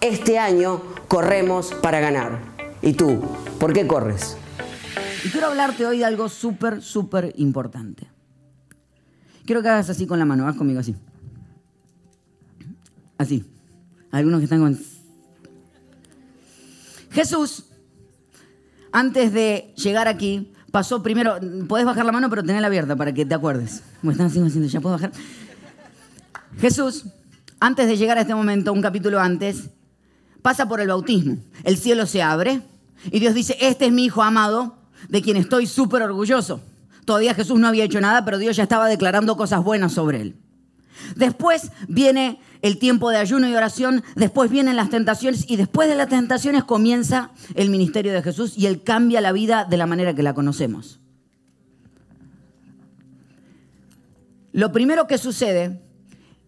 Este año corremos para ganar. ¿Y tú? ¿Por qué corres? Y quiero hablarte hoy de algo súper, súper importante. Quiero que hagas así con la mano, haz conmigo así. Así. Algunos que están con... Jesús, antes de llegar aquí, pasó primero, podés bajar la mano, pero tenela abierta para que te acuerdes. Como están haciendo, ya puedo bajar. Jesús, antes de llegar a este momento, un capítulo antes, pasa por el bautismo. El cielo se abre y Dios dice, este es mi hijo amado, de quien estoy súper orgulloso. Todavía Jesús no había hecho nada, pero Dios ya estaba declarando cosas buenas sobre él. Después viene el tiempo de ayuno y oración, después vienen las tentaciones y después de las tentaciones comienza el ministerio de Jesús y él cambia la vida de la manera que la conocemos. Lo primero que sucede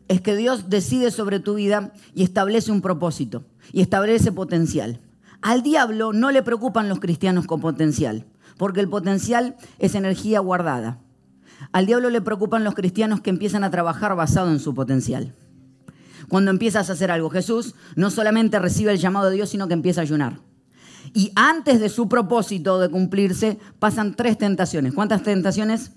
es que Dios decide sobre tu vida y establece un propósito y establece potencial. Al diablo no le preocupan los cristianos con potencial porque el potencial es energía guardada. Al diablo le preocupan los cristianos que empiezan a trabajar basado en su potencial. Cuando empiezas a hacer algo, Jesús no solamente recibe el llamado de Dios, sino que empieza a ayunar. Y antes de su propósito de cumplirse, pasan tres tentaciones. ¿Cuántas tentaciones?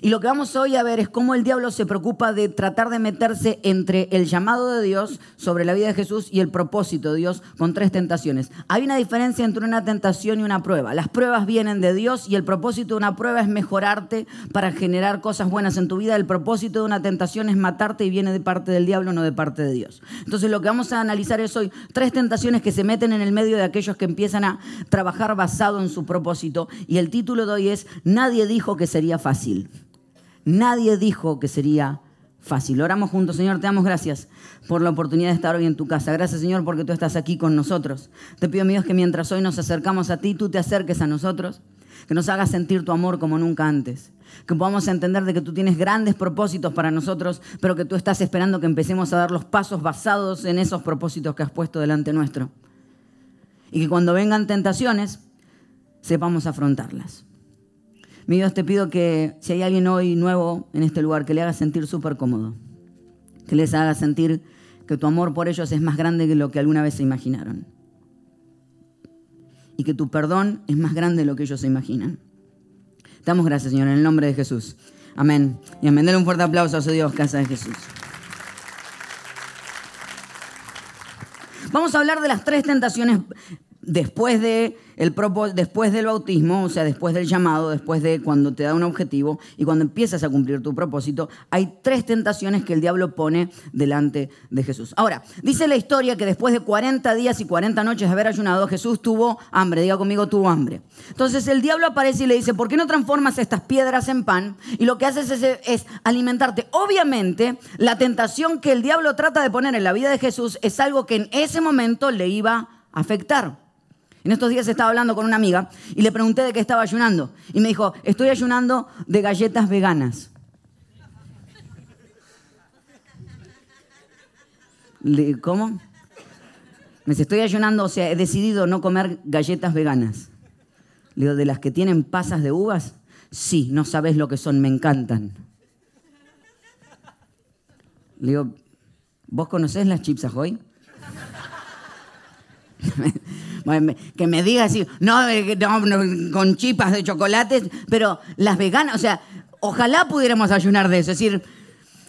Y lo que vamos hoy a ver es cómo el diablo se preocupa de tratar de meterse entre el llamado de Dios sobre la vida de Jesús y el propósito de Dios con tres tentaciones. Hay una diferencia entre una tentación y una prueba. Las pruebas vienen de Dios y el propósito de una prueba es mejorarte para generar cosas buenas en tu vida. El propósito de una tentación es matarte y viene de parte del diablo, no de parte de Dios. Entonces lo que vamos a analizar es hoy tres tentaciones que se meten en el medio de aquellos que empiezan a trabajar basado en su propósito. Y el título de hoy es Nadie dijo que sería fácil. Nadie dijo que sería fácil. Oramos juntos, Señor, te damos gracias por la oportunidad de estar hoy en tu casa. Gracias, Señor, porque tú estás aquí con nosotros. Te pido, Dios, que mientras hoy nos acercamos a ti, tú te acerques a nosotros, que nos hagas sentir tu amor como nunca antes. Que podamos entender de que tú tienes grandes propósitos para nosotros, pero que tú estás esperando que empecemos a dar los pasos basados en esos propósitos que has puesto delante nuestro. Y que cuando vengan tentaciones, sepamos afrontarlas. Mi Dios, te pido que si hay alguien hoy nuevo en este lugar, que le haga sentir súper cómodo. Que les haga sentir que tu amor por ellos es más grande que lo que alguna vez se imaginaron. Y que tu perdón es más grande de lo que ellos se imaginan. Damos gracias, Señor, en el nombre de Jesús. Amén. Y amén. Dale un fuerte aplauso a su Dios, casa de Jesús. Vamos a hablar de las tres tentaciones después de el después del bautismo, o sea, después del llamado, después de cuando te da un objetivo y cuando empiezas a cumplir tu propósito, hay tres tentaciones que el diablo pone delante de Jesús. Ahora, dice la historia que después de 40 días y 40 noches de haber ayunado, Jesús tuvo hambre, diga conmigo, tuvo hambre. Entonces el diablo aparece y le dice, ¿por qué no transformas estas piedras en pan? Y lo que haces es, es alimentarte. Obviamente, la tentación que el diablo trata de poner en la vida de Jesús es algo que en ese momento le iba a afectar. En estos días estaba hablando con una amiga y le pregunté de qué estaba ayunando. Y me dijo, estoy ayunando de galletas veganas. ¿Cómo? Me dice, estoy ayunando, o sea, he decidido no comer galletas veganas. Le digo, ¿de las que tienen pasas de uvas? Sí, no sabes lo que son, me encantan. Le digo, ¿vos conocés las chips ahoy? Que me diga así, no, con chipas de chocolate, pero las veganas, o sea, ojalá pudiéramos ayunar de eso. Es decir,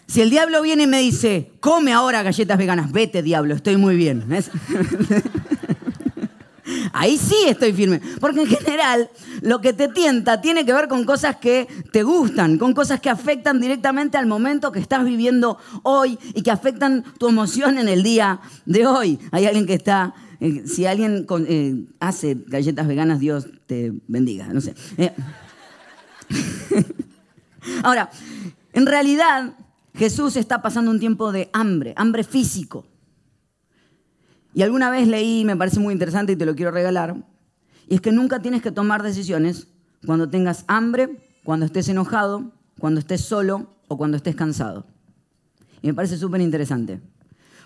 si el diablo viene y me dice, come ahora galletas veganas, vete diablo, estoy muy bien. Ahí sí estoy firme. Porque en general lo que te tienta tiene que ver con cosas que te gustan, con cosas que afectan directamente al momento que estás viviendo hoy y que afectan tu emoción en el día de hoy. Hay alguien que está... Eh, si alguien eh, hace galletas veganas, Dios te bendiga. No sé. Eh. Ahora, en realidad Jesús está pasando un tiempo de hambre, hambre físico. Y alguna vez leí, me parece muy interesante y te lo quiero regalar, y es que nunca tienes que tomar decisiones cuando tengas hambre, cuando estés enojado, cuando estés solo o cuando estés cansado. Y me parece súper interesante.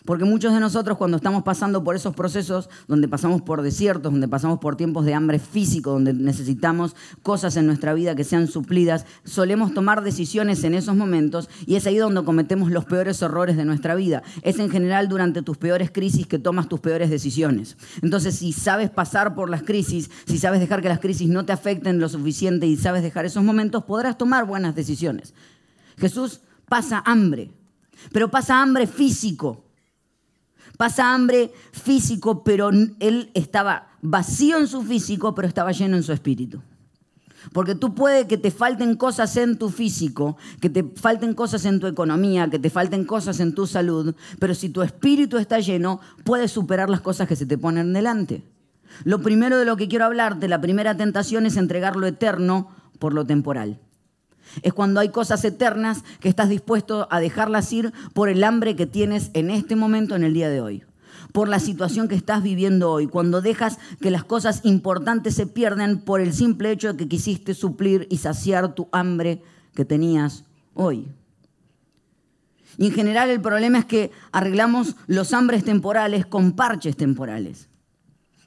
Porque muchos de nosotros cuando estamos pasando por esos procesos, donde pasamos por desiertos, donde pasamos por tiempos de hambre físico, donde necesitamos cosas en nuestra vida que sean suplidas, solemos tomar decisiones en esos momentos y es ahí donde cometemos los peores errores de nuestra vida. Es en general durante tus peores crisis que tomas tus peores decisiones. Entonces, si sabes pasar por las crisis, si sabes dejar que las crisis no te afecten lo suficiente y sabes dejar esos momentos, podrás tomar buenas decisiones. Jesús pasa hambre, pero pasa hambre físico pasa hambre físico, pero él estaba vacío en su físico, pero estaba lleno en su espíritu. Porque tú puede que te falten cosas en tu físico, que te falten cosas en tu economía, que te falten cosas en tu salud, pero si tu espíritu está lleno, puedes superar las cosas que se te ponen delante. Lo primero de lo que quiero hablarte, la primera tentación es entregar lo eterno por lo temporal. Es cuando hay cosas eternas que estás dispuesto a dejarlas ir por el hambre que tienes en este momento, en el día de hoy. Por la situación que estás viviendo hoy. Cuando dejas que las cosas importantes se pierden por el simple hecho de que quisiste suplir y saciar tu hambre que tenías hoy. Y en general el problema es que arreglamos los hambres temporales con parches temporales.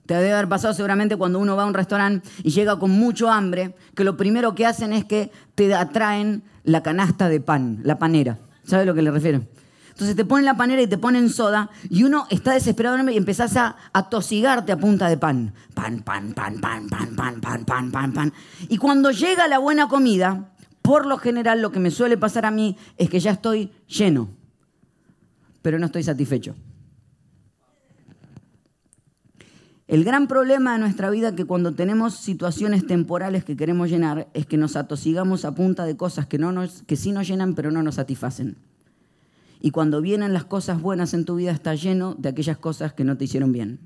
Te debe haber pasado seguramente cuando uno va a un restaurante y llega con mucho hambre, que lo primero que hacen es que te atraen la canasta de pan, la panera. ¿Sabes a lo que le refiero? Entonces te ponen la panera y te ponen soda y uno está desesperado y empezás a atosigarte a punta de pan. Pan, pan, pan, pan, pan, pan, pan, pan, pan, pan. Y cuando llega la buena comida, por lo general lo que me suele pasar a mí es que ya estoy lleno, pero no estoy satisfecho. El gran problema de nuestra vida que cuando tenemos situaciones temporales que queremos llenar es que nos atosigamos a punta de cosas que, no nos, que sí nos llenan pero no nos satisfacen. Y cuando vienen las cosas buenas en tu vida está lleno de aquellas cosas que no te hicieron bien.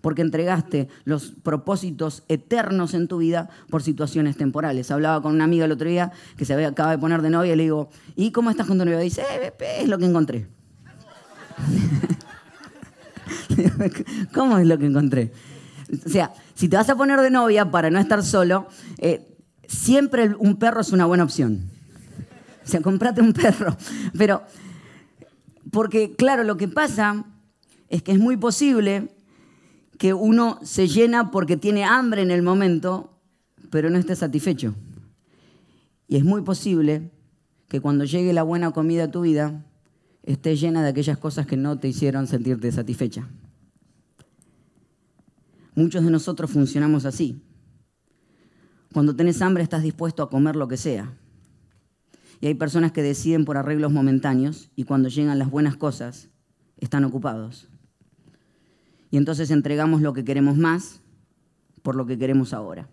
Porque entregaste los propósitos eternos en tu vida por situaciones temporales. Hablaba con una amiga el otro día que se acaba de poner de novia y le digo, ¿y cómo estás con tu novia? Y dice, eh, es lo que encontré. ¿Cómo es lo que encontré? O sea, si te vas a poner de novia para no estar solo, eh, siempre un perro es una buena opción. O sea, comprate un perro. Pero, porque claro, lo que pasa es que es muy posible que uno se llena porque tiene hambre en el momento, pero no esté satisfecho. Y es muy posible que cuando llegue la buena comida a tu vida, esté llena de aquellas cosas que no te hicieron sentirte satisfecha. Muchos de nosotros funcionamos así. Cuando tenés hambre estás dispuesto a comer lo que sea. Y hay personas que deciden por arreglos momentáneos y cuando llegan las buenas cosas están ocupados. Y entonces entregamos lo que queremos más por lo que queremos ahora.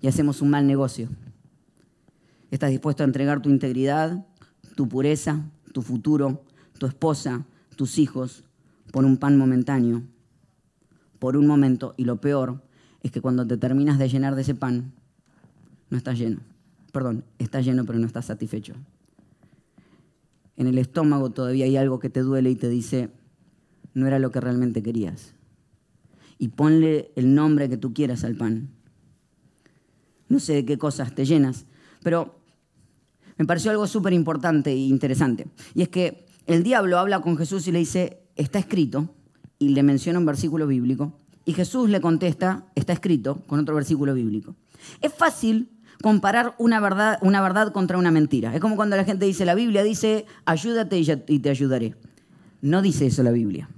Y hacemos un mal negocio. Estás dispuesto a entregar tu integridad, tu pureza, tu futuro, tu esposa, tus hijos, por un pan momentáneo, por un momento, y lo peor es que cuando te terminas de llenar de ese pan, no estás lleno. Perdón, estás lleno pero no estás satisfecho. En el estómago todavía hay algo que te duele y te dice, no era lo que realmente querías. y ponle el nombre que tú quieras al pan. No sé de qué cosas te llenas, pero me pareció algo súper importante e interesante. Y es que el diablo habla con Jesús y le dice, está escrito, y le menciona un versículo bíblico, y Jesús le contesta, está escrito, con otro versículo bíblico. Es fácil comparar una verdad, contra una mentira. Es como cuando la gente dice, la Biblia dice, ayúdate y te ayudaré. No dice eso la Biblia.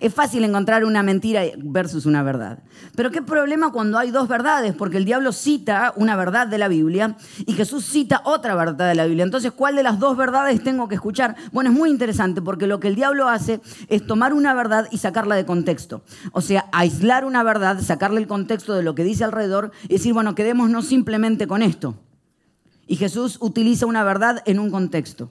Es fácil encontrar una mentira versus una verdad. Pero qué problema cuando hay dos verdades, porque el diablo cita una verdad de la Biblia y Jesús cita otra verdad de la Biblia. Entonces, ¿cuál de las dos verdades tengo que escuchar? Bueno, es muy interesante porque lo que el diablo hace es tomar una verdad y sacarla de contexto. O sea, aislar una verdad, sacarle el contexto de lo que dice alrededor y decir, bueno, quedémonos simplemente con esto. Y Jesús utiliza una verdad en un contexto.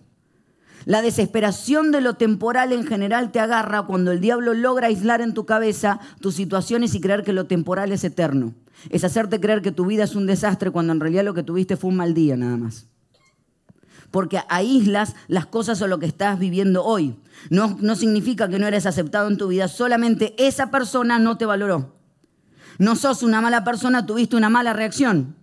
La desesperación de lo temporal en general te agarra cuando el diablo logra aislar en tu cabeza tus situaciones y creer que lo temporal es eterno. Es hacerte creer que tu vida es un desastre cuando en realidad lo que tuviste fue un mal día nada más. Porque aíslas las cosas o lo que estás viviendo hoy. No, no significa que no eres aceptado en tu vida, solamente esa persona no te valoró. No sos una mala persona, tuviste una mala reacción.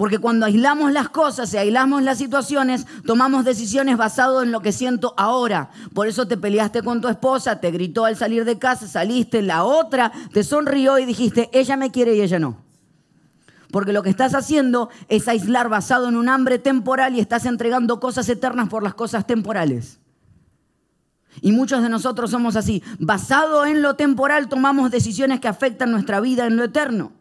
Porque cuando aislamos las cosas y aislamos las situaciones, tomamos decisiones basadas en lo que siento ahora. Por eso te peleaste con tu esposa, te gritó al salir de casa, saliste, la otra te sonrió y dijiste, ella me quiere y ella no. Porque lo que estás haciendo es aislar basado en un hambre temporal y estás entregando cosas eternas por las cosas temporales. Y muchos de nosotros somos así. Basado en lo temporal tomamos decisiones que afectan nuestra vida en lo eterno.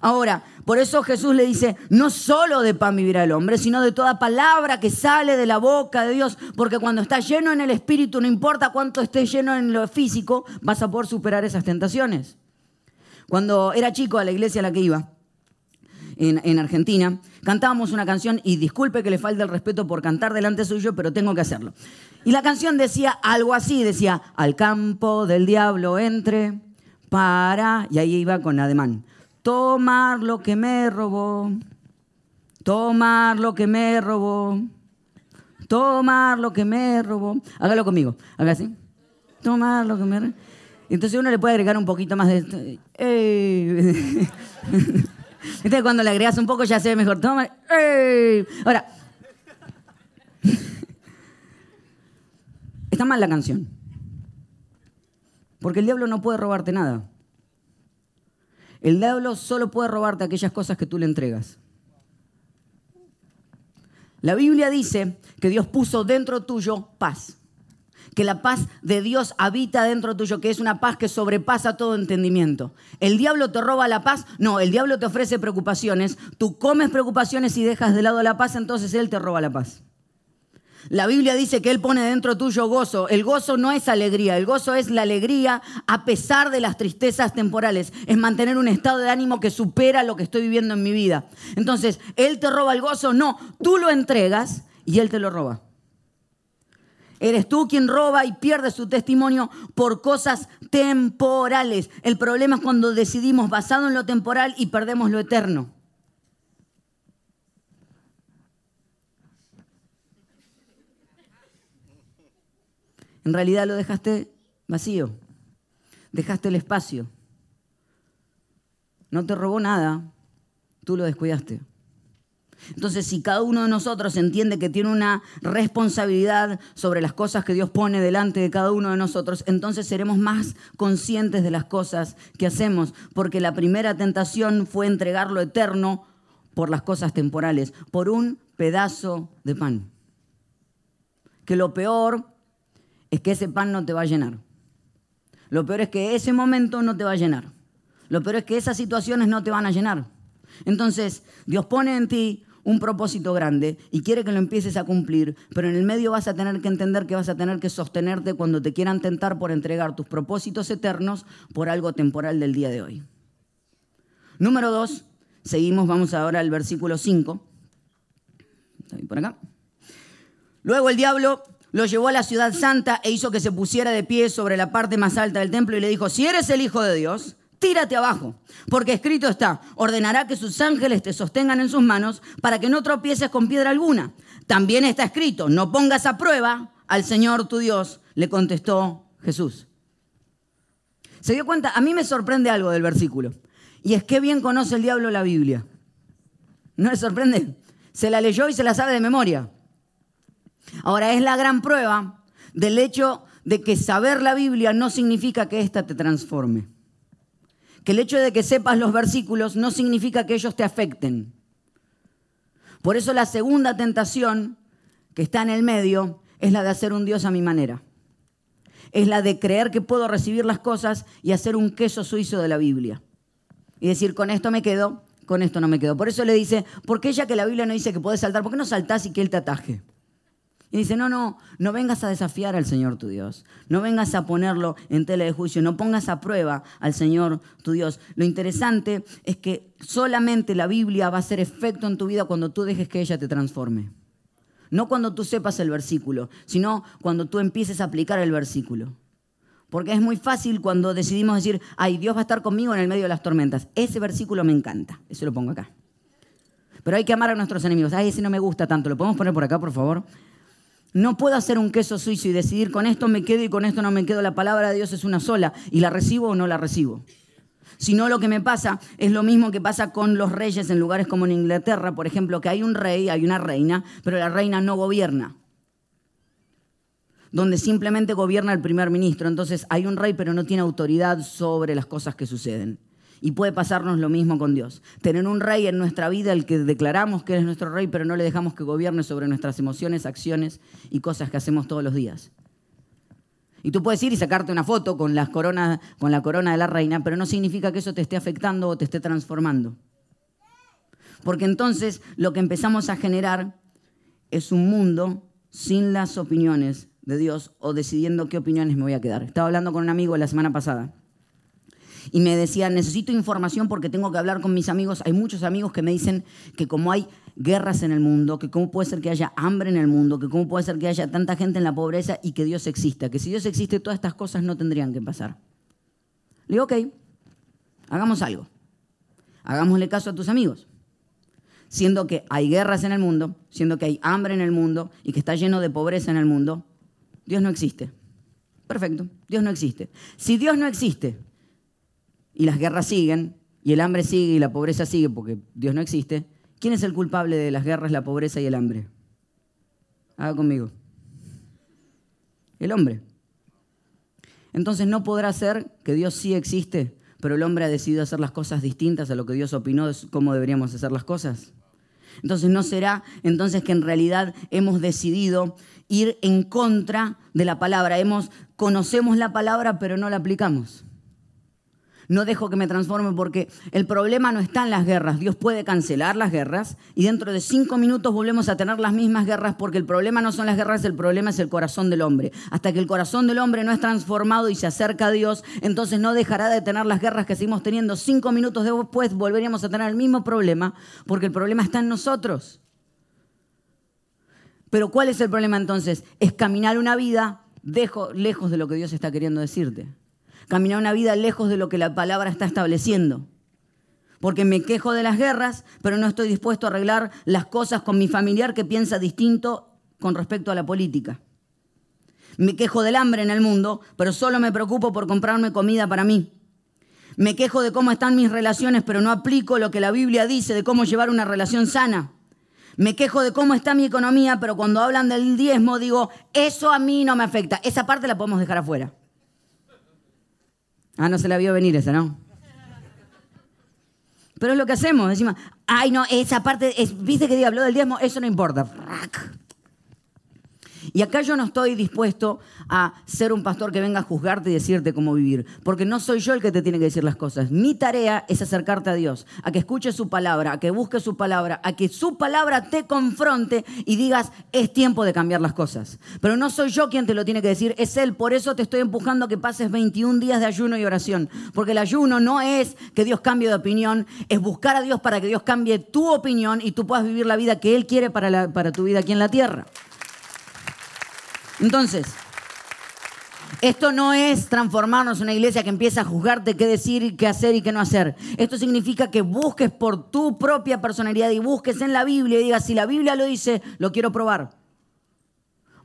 Ahora, por eso Jesús le dice, no solo de pan vivirá el hombre, sino de toda palabra que sale de la boca de Dios, porque cuando está lleno en el espíritu, no importa cuánto esté lleno en lo físico, vas a poder superar esas tentaciones. Cuando era chico a la iglesia a la que iba, en, en, Argentina, cantábamos una canción, y disculpe que le falte el respeto por cantar delante suyo, pero tengo que hacerlo. Y la canción decía algo así, decía, al campo del diablo entre, para, y ahí iba con ademán tomar lo que me robó, tomar lo que me robó, tomar lo que me robó. Hágalo conmigo, haga así. Tomar lo que me robó. Entonces uno le puede agregar un poquito más de... Entonces cuando le agregas un poco ya se ve mejor. Toma, Ahora, está mal la canción. Porque el diablo no puede robarte nada. El diablo solo puede robarte aquellas cosas que tú le entregas. La Biblia dice que Dios puso dentro tuyo paz. Que la paz de Dios habita dentro tuyo, que es una paz que sobrepasa todo entendimiento. ¿El diablo te roba la paz? No, el diablo te ofrece preocupaciones. Tú comes preocupaciones y dejas de lado la paz, entonces él te roba la paz. La Biblia dice que Él pone dentro tuyo gozo. El gozo no es alegría, el gozo es la alegría a pesar de las tristezas temporales. Es mantener un estado de ánimo que supera lo que estoy viviendo en mi vida. Entonces, ¿Él te roba el gozo? No, tú lo entregas y Él te lo roba. Eres tú quien roba y pierde su testimonio por cosas temporales. El problema es cuando decidimos basado en lo temporal y perdemos lo eterno. En realidad lo dejaste vacío, dejaste el espacio. No te robó nada, tú lo descuidaste. Entonces, si cada uno de nosotros entiende que tiene una responsabilidad sobre las cosas que Dios pone delante de cada uno de nosotros, entonces seremos más conscientes de las cosas que hacemos, porque la primera tentación fue entregar lo eterno por las cosas temporales, por un pedazo de pan. Que lo peor es que ese pan no te va a llenar. Lo peor es que ese momento no te va a llenar. Lo peor es que esas situaciones no te van a llenar. Entonces, Dios pone en ti un propósito grande y quiere que lo empieces a cumplir, pero en el medio vas a tener que entender que vas a tener que sostenerte cuando te quieran tentar por entregar tus propósitos eternos por algo temporal del día de hoy. Número dos, seguimos, vamos ahora al versículo 5. Por acá. Luego el diablo lo llevó a la ciudad santa e hizo que se pusiera de pie sobre la parte más alta del templo y le dijo, si eres el Hijo de Dios, tírate abajo, porque escrito está, ordenará que sus ángeles te sostengan en sus manos para que no tropieces con piedra alguna. También está escrito, no pongas a prueba al Señor tu Dios, le contestó Jesús. ¿Se dio cuenta? A mí me sorprende algo del versículo. Y es que bien conoce el diablo la Biblia. ¿No le sorprende? Se la leyó y se la sabe de memoria. Ahora, es la gran prueba del hecho de que saber la Biblia no significa que ésta te transforme. Que el hecho de que sepas los versículos no significa que ellos te afecten. Por eso la segunda tentación que está en el medio es la de hacer un Dios a mi manera. Es la de creer que puedo recibir las cosas y hacer un queso suizo de la Biblia. Y decir, con esto me quedo, con esto no me quedo. Por eso le dice, ¿por qué ya que la Biblia no dice que puedes saltar? ¿Por qué no saltás y que Él te ataje? Y dice, no, no, no vengas a desafiar al Señor tu Dios. No vengas a ponerlo en tela de juicio. No pongas a prueba al Señor tu Dios. Lo interesante es que solamente la Biblia va a hacer efecto en tu vida cuando tú dejes que ella te transforme. No cuando tú sepas el versículo, sino cuando tú empieces a aplicar el versículo. Porque es muy fácil cuando decidimos decir, ay, Dios va a estar conmigo en el medio de las tormentas. Ese versículo me encanta. Eso lo pongo acá. Pero hay que amar a nuestros enemigos. Ay, ese no me gusta tanto. ¿Lo podemos poner por acá, por favor? No puedo hacer un queso suizo y decidir con esto me quedo y con esto no me quedo. La palabra de Dios es una sola y la recibo o no la recibo. Si no, lo que me pasa es lo mismo que pasa con los reyes en lugares como en Inglaterra, por ejemplo, que hay un rey, hay una reina, pero la reina no gobierna. Donde simplemente gobierna el primer ministro. Entonces hay un rey, pero no tiene autoridad sobre las cosas que suceden. Y puede pasarnos lo mismo con Dios. Tener un rey en nuestra vida, el que declaramos que es nuestro rey, pero no le dejamos que gobierne sobre nuestras emociones, acciones y cosas que hacemos todos los días. Y tú puedes ir y sacarte una foto con, con la corona de la reina, pero no significa que eso te esté afectando o te esté transformando. Porque entonces lo que empezamos a generar es un mundo sin las opiniones de Dios o decidiendo qué opiniones me voy a quedar. Estaba hablando con un amigo la semana pasada y me decía, necesito información porque tengo que hablar con mis amigos. Hay muchos amigos que me dicen que como hay guerras en el mundo, que cómo puede ser que haya hambre en el mundo, que cómo puede ser que haya tanta gente en la pobreza y que Dios exista, que si Dios existe todas estas cosas no tendrían que pasar. Le digo, ok, hagamos algo. Hagámosle caso a tus amigos. Siendo que hay guerras en el mundo, siendo que hay hambre en el mundo y que está lleno de pobreza en el mundo, Dios no existe. Perfecto, Dios no existe. Si Dios no existe, y las guerras siguen, y el hambre sigue y la pobreza sigue porque Dios no existe, ¿quién es el culpable de las guerras, la pobreza y el hambre? Haga conmigo. El hombre. Entonces no podrá ser que Dios sí existe, pero el hombre ha decidido hacer las cosas distintas a lo que Dios opinó de cómo deberíamos hacer las cosas. Entonces no será entonces que en realidad hemos decidido ir en contra de la palabra. Hemos conocemos la palabra pero no la aplicamos no dejo que me transforme porque el problema no está en las guerras. Dios puede cancelar las guerras y dentro de cinco minutos volvemos a tener las mismas guerras porque el problema no son las guerras, el problema es el corazón del hombre. Hasta que el corazón del hombre no es transformado y se acerca a Dios, entonces no dejará de tener las guerras que seguimos teniendo. Cinco minutos después volveríamos a tener el mismo problema porque el problema está en nosotros. Pero ¿cuál es el problema entonces? Es caminar una vida lejos de lo que Dios está queriendo decirte caminar una vida lejos de lo que la palabra está estableciendo. Porque me quejo de las guerras, pero no estoy dispuesto a arreglar las cosas con mi familiar que piensa distinto con respecto a la política. Me quejo del hambre en el mundo, pero solo me preocupo por comprarme comida para mí. Me quejo de cómo están mis relaciones, pero no aplico lo que la Biblia dice de cómo llevar una relación sana. Me quejo de cómo está mi economía, pero cuando hablan del diezmo digo, eso a mí no me afecta. Esa parte la podemos dejar afuera. Ah, no se la vio venir esa, ¿no? Pero es lo que hacemos, decimos, ay no, esa parte, viste que habló del diezmo, eso no importa. Y acá yo no estoy dispuesto a ser un pastor que venga a juzgarte y decirte cómo vivir, porque no soy yo el que te tiene que decir las cosas. Mi tarea es acercarte a Dios, a que escuches su palabra, a que busques su palabra, a que su palabra te confronte y digas, es tiempo de cambiar las cosas. Pero no soy yo quien te lo tiene que decir, es Él. Por eso te estoy empujando a que pases 21 días de ayuno y oración, porque el ayuno no es que Dios cambie de opinión, es buscar a Dios para que Dios cambie tu opinión y tú puedas vivir la vida que Él quiere para, para tu vida aquí en la tierra. Entonces, esto no es transformarnos en una iglesia que empieza a juzgarte qué decir, qué hacer y qué no hacer. Esto significa que busques por tu propia personalidad y busques en la Biblia y digas, si la Biblia lo dice, lo quiero probar.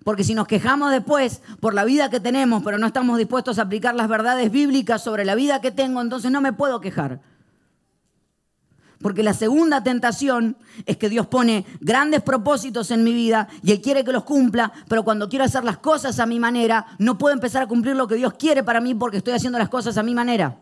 Porque si nos quejamos después por la vida que tenemos, pero no estamos dispuestos a aplicar las verdades bíblicas sobre la vida que tengo, entonces no me puedo quejar. Porque la segunda tentación es que Dios pone grandes propósitos en mi vida y Él quiere que los cumpla, pero cuando quiero hacer las cosas a mi manera, no puedo empezar a cumplir lo que Dios quiere para mí porque estoy haciendo las cosas a mi manera.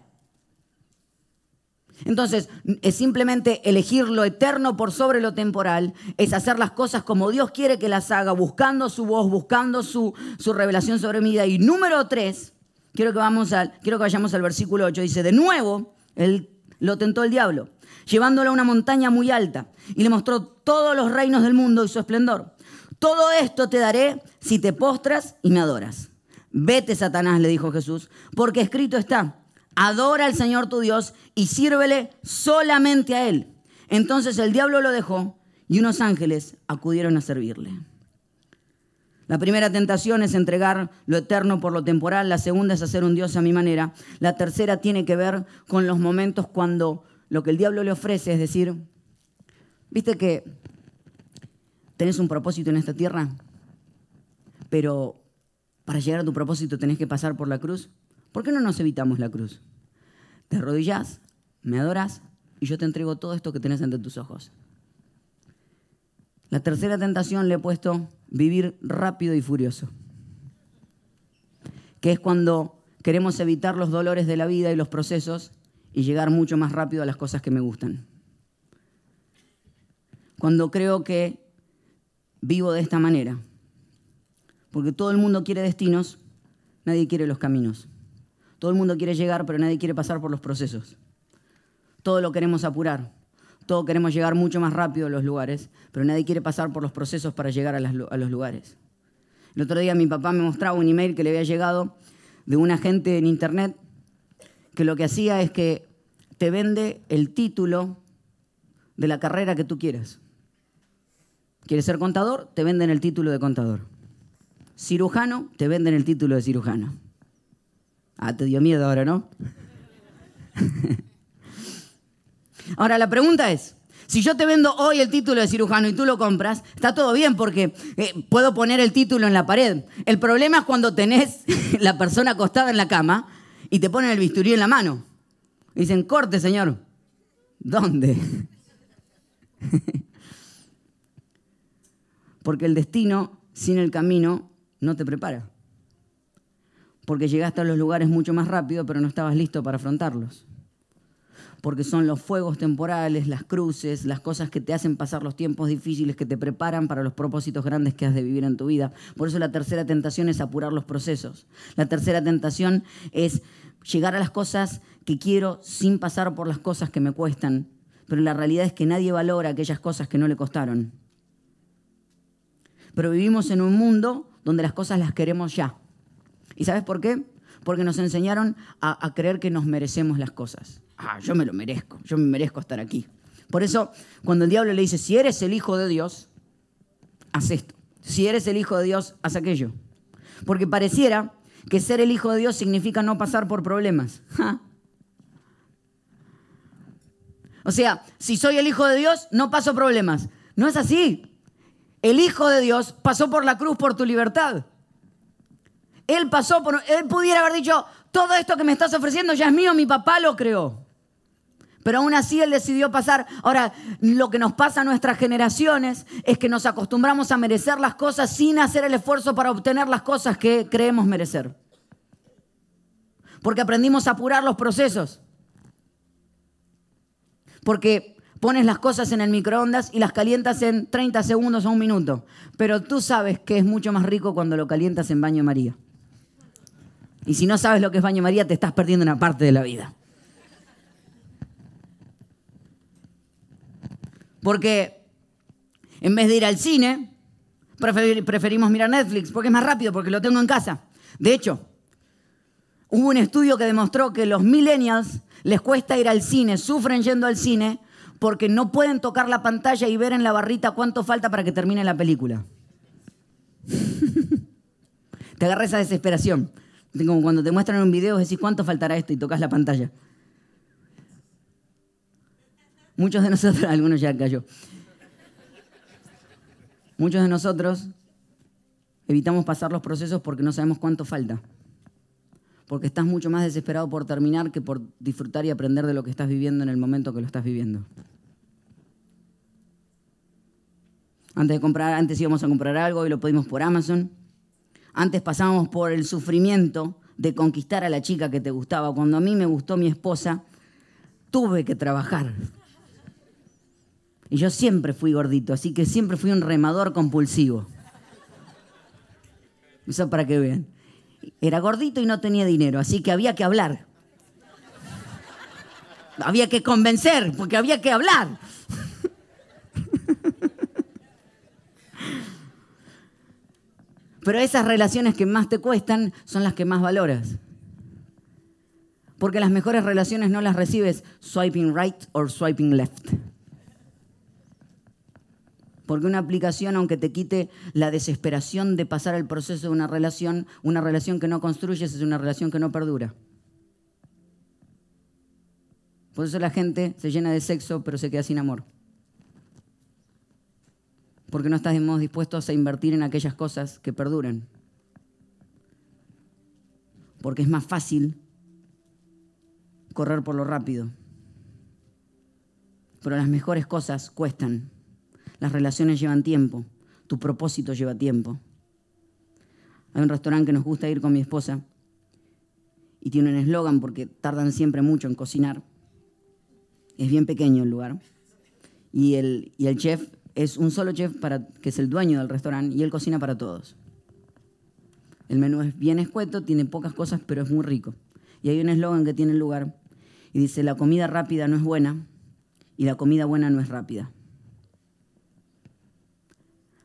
Entonces, es simplemente elegir lo eterno por sobre lo temporal, es hacer las cosas como Dios quiere que las haga, buscando su voz, buscando su, revelación sobre mi vida. Y número tres, quiero que, vamos al, quiero que vayamos al versículo 8, dice, de nuevo, él, lo tentó el diablo, llevándolo a una montaña muy alta, y le mostró todos los reinos del mundo y su esplendor. Todo esto te daré si te postras y me adoras. Vete, Satanás, le dijo Jesús, porque escrito está Adora al Señor tu Dios y sírvele solamente a Él. Entonces el diablo lo dejó y unos ángeles acudieron a servirle. La primera tentación es entregar lo eterno por lo temporal, la segunda es hacer un Dios a mi manera, la tercera tiene que ver con los momentos cuando lo que el diablo le ofrece es decir, viste que tenés un propósito en esta tierra, pero para llegar a tu propósito tenés que pasar por la cruz. ¿Por qué no nos evitamos la cruz? Te arrodillas, me adoras y yo te entrego todo esto que tenés ante tus ojos. La tercera tentación le he puesto vivir rápido y furioso, que es cuando queremos evitar los dolores de la vida y los procesos y llegar mucho más rápido a las cosas que me gustan. Cuando creo que vivo de esta manera, porque todo el mundo quiere destinos, nadie quiere los caminos. Todo el mundo quiere llegar, pero nadie quiere pasar por los procesos. Todo lo queremos apurar. Todo queremos llegar mucho más rápido a los lugares, pero nadie quiere pasar por los procesos para llegar a, los lugares. El otro día mi papá me mostraba un email que le había llegado de un agente en internet que lo que hacía es que te vende el título de la carrera que tú quieras. ¿Quieres ser contador? Te venden el título de contador. Cirujano, te venden el título de cirujano. Ah, te dio miedo ahora, ¿no? ahora, la pregunta es, si yo te vendo hoy el título de cirujano y tú lo compras, está todo bien porque eh, puedo poner el título en la pared. El problema es cuando tenés la persona acostada en la cama y te ponen el bisturí en la mano. dicen, corte, señor. ¿Dónde? porque el destino sin el camino no te prepara porque llegaste a los lugares mucho más rápido, pero no estabas listo para afrontarlos. Porque son los fuegos temporales, las cruces, las cosas que te hacen pasar los tiempos difíciles, que te preparan para los propósitos grandes que has de vivir en tu vida. Por eso la tercera tentación es apurar los procesos. La tercera tentación es llegar a las cosas que quiero sin pasar por las cosas que me cuestan. Pero la realidad es que nadie valora aquellas cosas que no le costaron. Pero vivimos en un mundo donde las cosas las queremos ya. ¿Y sabes por qué? Porque nos enseñaron a, creer que nos merecemos las cosas. Ah, yo me lo merezco, yo me merezco estar aquí. Por eso, cuando el diablo le dice, si eres el hijo de Dios, haz esto. Si eres el hijo de Dios, haz aquello. Porque pareciera que ser el hijo de Dios significa no pasar por problemas. O sea, si soy el hijo de Dios, no paso problemas. No es así. El hijo de Dios pasó por la cruz por tu libertad. Él pasó por... Él pudiera haber dicho, todo esto que me estás ofreciendo ya es mío, mi papá lo creó. Pero aún así él decidió pasar. Ahora, lo que nos pasa a nuestras generaciones es que nos acostumbramos a merecer las cosas sin hacer el esfuerzo para obtener las cosas que creemos merecer. Porque aprendimos a apurar los procesos. Porque pones las cosas en el microondas y las calientas en 30 segundos o un minuto. Pero tú sabes que es mucho más rico cuando lo calientas en baño María. Y si no sabes lo que es baño María, te estás perdiendo una parte de la vida. Porque en vez de ir al cine, preferimos mirar Netflix, porque es más rápido, porque lo tengo en casa. De hecho, hubo un estudio que demostró que los millennials les cuesta ir al cine, sufren yendo al cine, porque no pueden tocar la pantalla y ver en la barrita cuánto falta para que termine la película. Te agarra esa desesperación. Como cuando te muestran un video, decís cuánto faltará esto y tocas la pantalla. Muchos de nosotros, algunos ya cayó. Muchos de nosotros Evitamos pasar los procesos porque no sabemos cuánto falta. Porque estás mucho más desesperado por terminar que por disfrutar y aprender de lo que estás viviendo en el momento que lo estás viviendo. Antes de comprar, antes íbamos a comprar algo y lo pedimos por Amazon. Antes pasábamos por el sufrimiento de conquistar a la chica que te gustaba. Cuando a mí me gustó mi esposa, tuve que trabajar. Y yo siempre fui gordito, así que siempre fui un remador compulsivo. Eso para que vean. Era gordito y no tenía dinero, así que había que hablar. Había que convencer, porque había que hablar. Pero esas relaciones que más te cuestan son las que más valoras. Porque las mejores relaciones no las recibes swiping right o swiping left. Porque una aplicación, aunque te quite la desesperación de pasar el proceso de una relación, una relación que no construyes es una relación que no perdura. Por eso la gente se llena de sexo pero se queda sin amor. Porque no estamos dispuestos a invertir en aquellas cosas que perduran. Porque es más fácil correr por lo rápido. Pero las mejores cosas cuestan. Las relaciones llevan tiempo, tu propósito lleva tiempo. Hay un restaurante que nos gusta ir con mi esposa y tiene un eslogan porque tardan siempre mucho en cocinar. Es bien pequeño el lugar. Y el, y el chef es un solo chef para, que es el dueño del restaurante y él cocina para todos. El menú es bien escueto, tiene pocas cosas, pero es muy rico. Y hay un eslogan que tiene el lugar y dice, la comida rápida no es buena y la comida buena no es rápida.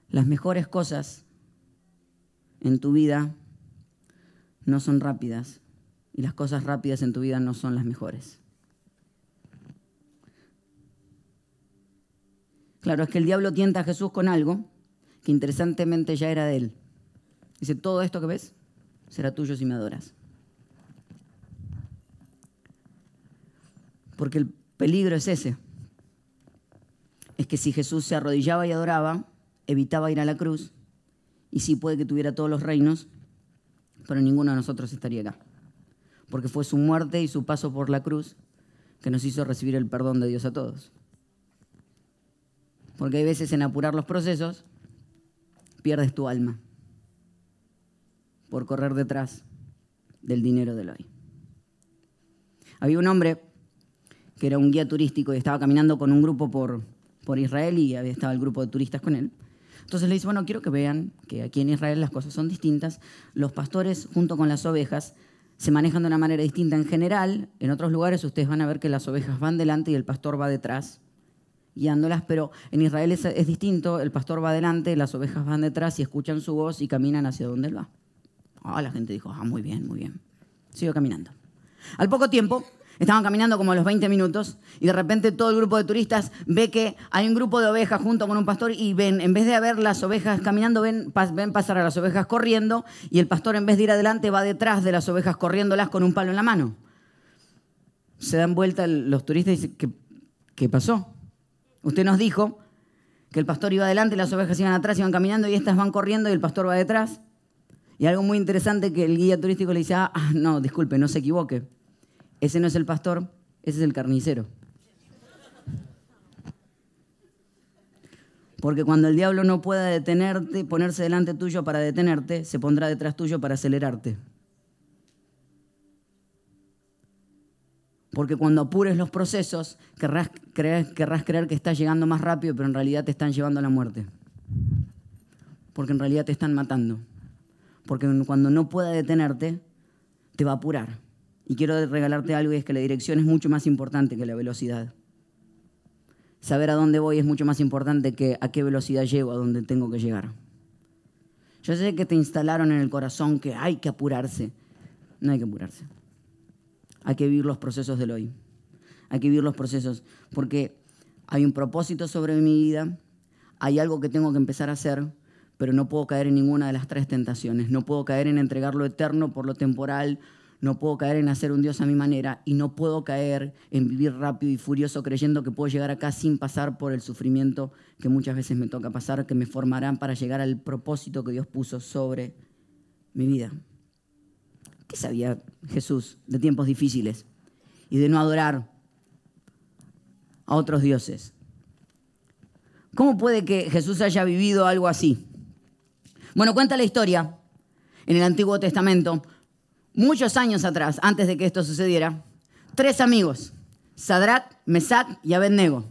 Las mejores cosas en tu vida no son rápidas y las cosas rápidas en tu vida no son las mejores. Claro, es que el diablo tienta a Jesús con algo que interesantemente ya era de él. Dice, todo esto que ves será tuyo si me adoras. Porque el peligro es ese. Es que si Jesús se arrodillaba y adoraba, evitaba ir a la cruz y sí puede que tuviera todos los reinos, pero ninguno de nosotros estaría acá. Porque fue su muerte y su paso por la cruz que nos hizo recibir el perdón de Dios a todos. Porque hay veces en apurar los procesos pierdes tu alma por correr detrás del dinero del hoy. Había un hombre que era un guía turístico y estaba caminando con un grupo por, por Israel y estaba el grupo de turistas con él. Entonces le dice, bueno, quiero que vean que aquí en Israel las cosas son distintas. Los pastores junto con las ovejas se manejan de una manera distinta en general. En otros lugares ustedes van a ver que las ovejas van delante y el pastor va detrás guiándolas, pero en Israel es, distinto, el pastor va delante, las ovejas van detrás y escuchan su voz y caminan hacia donde él va. Ah, la gente dijo, ah, muy bien, muy bien. Sigo caminando. Al poco tiempo, Estaban caminando como a los 20 minutos y de repente todo el grupo de turistas ve que hay un grupo de ovejas junto con un pastor y ven, en vez de ver las ovejas caminando, ven, ven pasar a las ovejas corriendo y el pastor en vez de ir adelante va detrás de las ovejas corriéndolas con un palo en la mano. Se dan vuelta los turistas y dicen, ¿qué, pasó? Usted nos dijo que el pastor iba adelante, las ovejas iban atrás, iban caminando y estas van corriendo y el pastor va detrás. Y algo muy interesante que el guía turístico le dice, ah, no, disculpe, no se equivoque ese no es el pastor, ese es el carnicero. Porque cuando el diablo no pueda detenerte, ponerse delante tuyo para detenerte, se pondrá detrás tuyo para acelerarte. Porque cuando apures los procesos, querrás creer, querrás creer que estás llegando más rápido, pero en realidad te están llevando a la muerte. Porque en realidad te están matando. Porque cuando no pueda detenerte, te va a apurar. Y quiero regalarte algo y es que la dirección es mucho más importante que la velocidad. Saber a dónde voy es mucho más importante que a qué velocidad llego, a dónde tengo que llegar. Yo sé que te instalaron en el corazón que hay que apurarse. No hay que apurarse. Hay que vivir los procesos del hoy. Hay que vivir los procesos porque hay un propósito sobre mi vida, hay algo que tengo que empezar a hacer, pero no puedo caer en ninguna de las tres tentaciones. No puedo caer en entregar lo eterno por lo temporal, no puedo caer en hacer un Dios a mi manera y no puedo caer en vivir rápido y furioso creyendo que puedo llegar acá sin pasar por el sufrimiento que muchas veces me toca pasar, que me formarán para llegar al propósito que Dios puso sobre mi vida. ¿Qué sabía Jesús de tiempos difíciles y de no adorar a otros dioses? ¿Cómo puede que Jesús haya vivido algo así? Bueno, cuenta la historia en el Antiguo Testamento muchos años atrás, antes de que esto sucediera, tres amigos, Sadrach, Mesach y Abednego.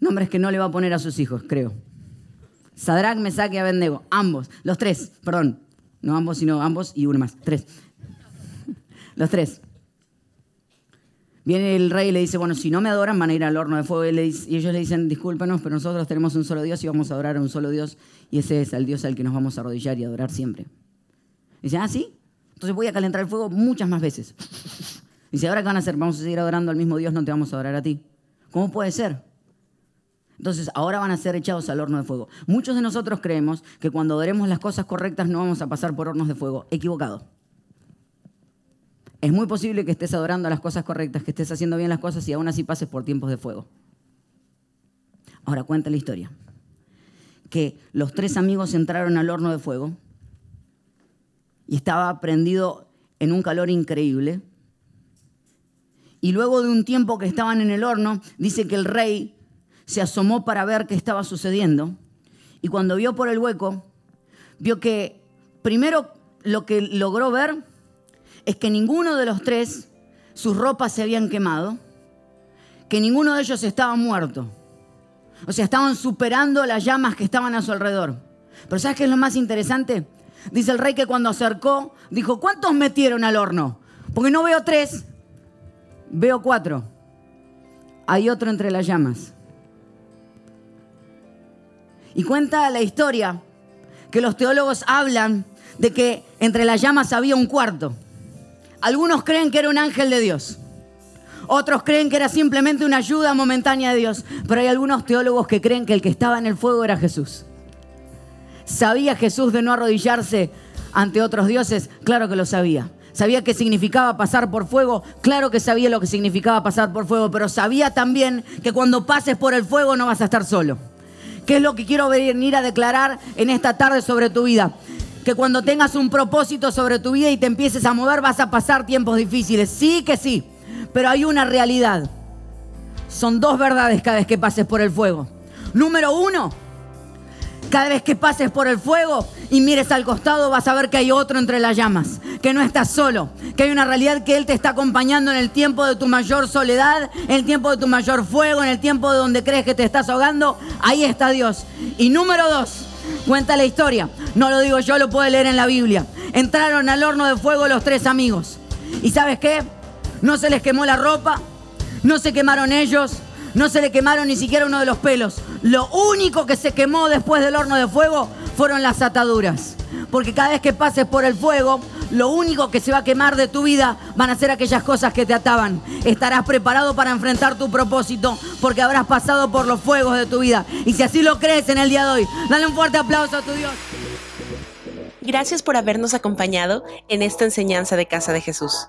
Nombres que no le va a poner a sus hijos, creo. Sadrach, Mesach y Abednego, ambos, los tres, perdón, no ambos, sino ambos y uno más, tres. Los tres. Viene el rey y le dice, bueno, si no me adoran van a ir al horno de fuego. Y, ellos le dicen, discúlpenos, pero nosotros tenemos un solo Dios y vamos a adorar a un solo Dios. Y ese es el Dios al que nos vamos a arrodillar y adorar siempre. Dice, ah, sí, entonces voy a calentar el fuego muchas más veces. Y Dice, ¿ahora qué van a hacer? Vamos a seguir adorando al mismo Dios, no te vamos a adorar a ti. ¿Cómo puede ser? Entonces, ahora van a ser echados al horno de fuego. Muchos de nosotros creemos que cuando adoremos las cosas correctas no vamos a pasar por hornos de fuego. Equivocado. Es muy posible que estés adorando las cosas correctas, que estés haciendo bien las cosas y aún así pases por tiempos de fuego. Ahora cuenta la historia. Que los tres amigos entraron al horno de fuego y estaba prendido en un calor increíble. Y luego de un tiempo que estaban en el horno, dice que el rey se asomó para ver qué estaba sucediendo. Y cuando vio por el hueco, vio que primero lo que logró ver es que ninguno de los tres, sus ropas se habían quemado, que ninguno de ellos estaba muerto. O sea, estaban superando las llamas que estaban a su alrededor. Pero ¿sabes qué es lo más interesante? Dice el rey que cuando acercó, dijo, ¿cuántos metieron al horno? Porque no veo tres, veo cuatro. Hay otro entre las llamas. Y cuenta la historia que los teólogos hablan de que entre las llamas había un cuarto. Algunos creen que era un ángel de Dios. Otros creen que era simplemente una ayuda momentánea de Dios. Pero hay algunos teólogos que creen que el que estaba en el fuego era Jesús. ¿Sabía Jesús de no arrodillarse ante otros dioses? Claro que lo sabía. ¿Sabía qué significaba pasar por fuego? Claro que sabía lo que significaba pasar por fuego, pero sabía también que cuando pases por el fuego no vas a estar solo. ¿Qué es lo que quiero venir a declarar en esta tarde sobre tu vida? Que cuando tengas un propósito sobre tu vida y te empieces a mover vas a pasar tiempos difíciles. Sí que sí, pero hay una realidad. Son dos verdades cada vez que pases por el fuego. Número uno, cada vez que pases por el fuego y mires al costado vas a ver que hay otro entre las llamas, que no estás solo, que hay una realidad que Él te está acompañando en el tiempo de tu mayor soledad, en el tiempo de tu mayor fuego, en el tiempo de donde crees que te estás ahogando. Ahí está Dios. Y número dos, cuenta la historia. No lo digo yo, lo puede leer en la Biblia. Entraron al horno de fuego los tres amigos. ¿Y sabes qué? No se les quemó la ropa, no se quemaron ellos, no se le quemaron ni siquiera uno de los pelos. Lo único que se quemó después del horno de fuego fueron las ataduras. Porque cada vez que pases por el fuego, lo único que se va a quemar de tu vida van a ser aquellas cosas que te ataban. Estarás preparado para enfrentar tu propósito porque habrás pasado por los fuegos de tu vida. Y si así lo crees en el día de hoy, dale un fuerte aplauso a tu Dios. Gracias por habernos acompañado en esta enseñanza de Casa de Jesús.